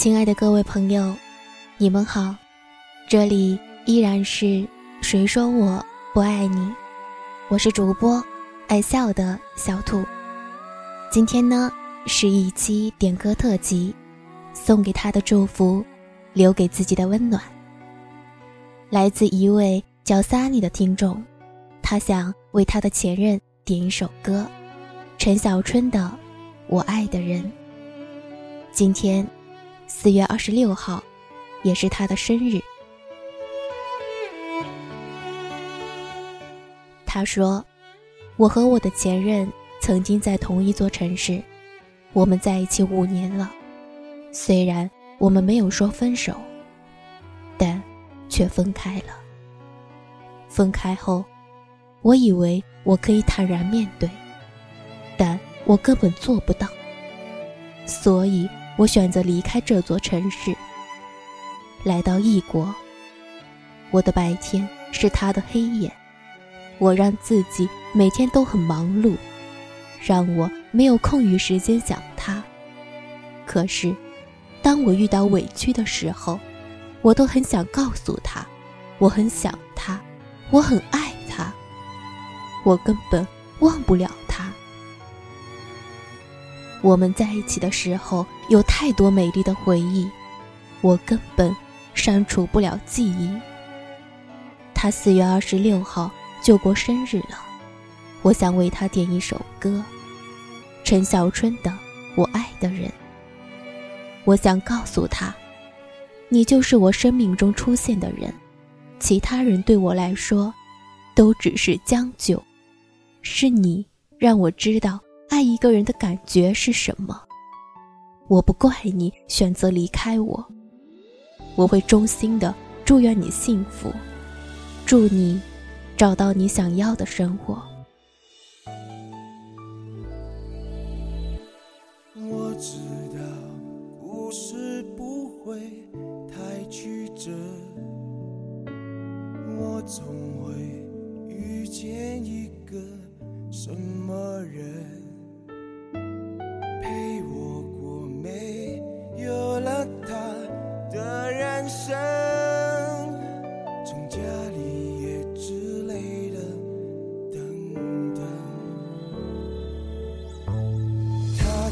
亲爱的各位朋友，你们好，这里依然是谁说我不爱你？我是主播爱笑的小兔。今天呢是一期点歌特辑，送给他的祝福，留给自己的温暖。来自一位叫 Sunny 的听众，他想为他的前任点一首歌，陈小春的《我爱的人》。今天。四月二十六号，也是他的生日。他说：“我和我的前任曾经在同一座城市，我们在一起五年了。虽然我们没有说分手，但却分开了。分开后，我以为我可以坦然面对，但我根本做不到。所以。”我选择离开这座城市，来到异国。我的白天是他的黑夜，我让自己每天都很忙碌，让我没有空余时间想他。可是，当我遇到委屈的时候，我都很想告诉他，我很想他，我很爱他，我根本忘不了。我们在一起的时候有太多美丽的回忆，我根本删除不了记忆。他四月二十六号就过生日了，我想为他点一首歌，陈小春的《我爱的人》。我想告诉他，你就是我生命中出现的人，其他人对我来说都只是将就，是你让我知道。爱一个人的感觉是什么？我不怪你选择离开我，我会衷心的祝愿你幸福，祝你找到你想要的生活。我知道故事不会太曲折，我总会遇见一个什么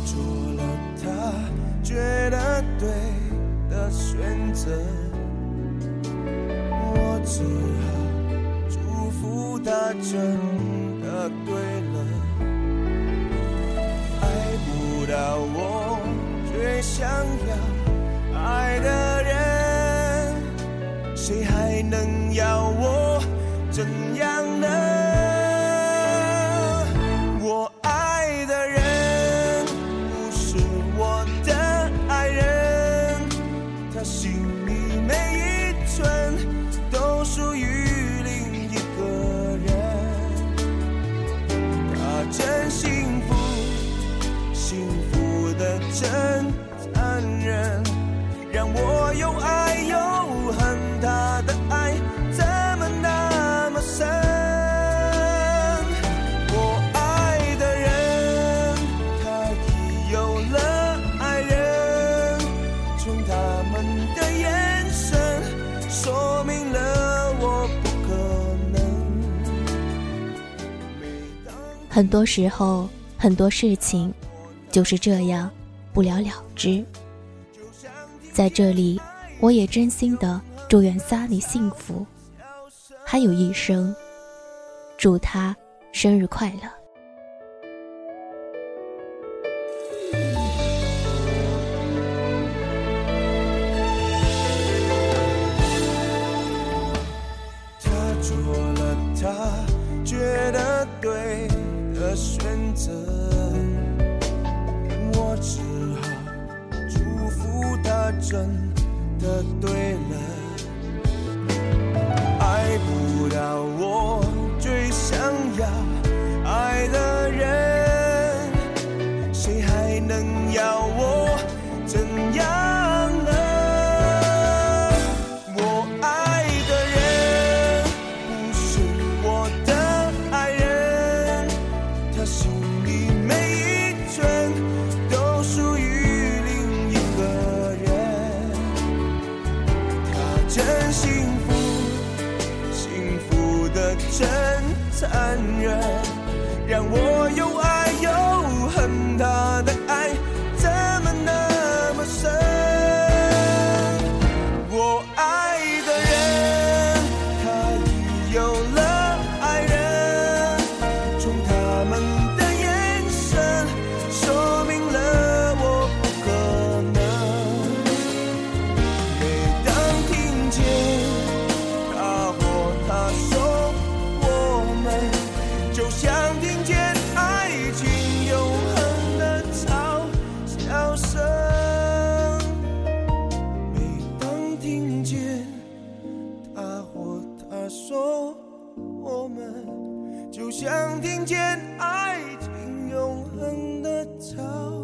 做了他觉得对的选择我只好祝福他，真的对了。爱不到我最想要爱的人，谁还能要我怎样呢？的心里。很多时候，很多事情就是这样不了了之。在这里，我也真心的祝愿萨尼幸福，还有一生，祝他生日快乐。真的对了。爱不到我最想要爱的人，谁还能要我真残忍，让我又爱。听见爱情永恒的潮